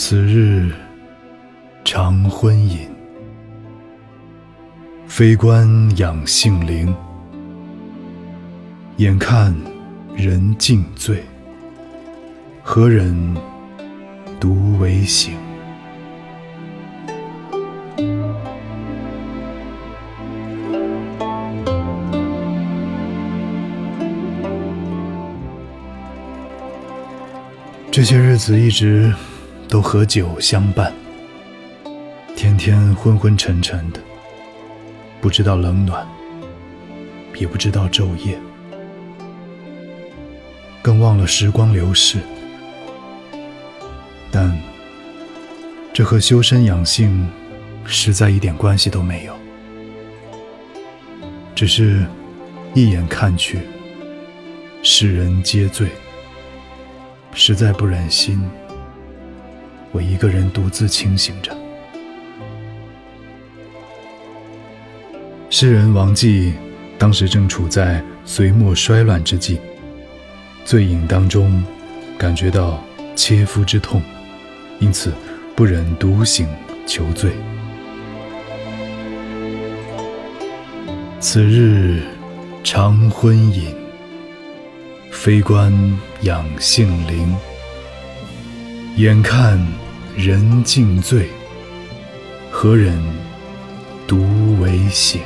此日长昏饮，非关养性灵。眼看人尽醉，何忍独为醒？这些日子一直都和酒相伴，天天昏昏沉沉的，不知道冷暖，也不知道昼夜，更忘了时光流逝。但这和修身养性实在一点关系都没有，只是一眼看去，世人皆醉。实在不忍心，我一个人独自清醒着。诗人王继当时正处在隋末衰乱之际，醉饮当中感觉到切肤之痛，因此不忍独醒求醉。此日长昏饮。非关养性灵，眼看人尽醉，何忍独为醒？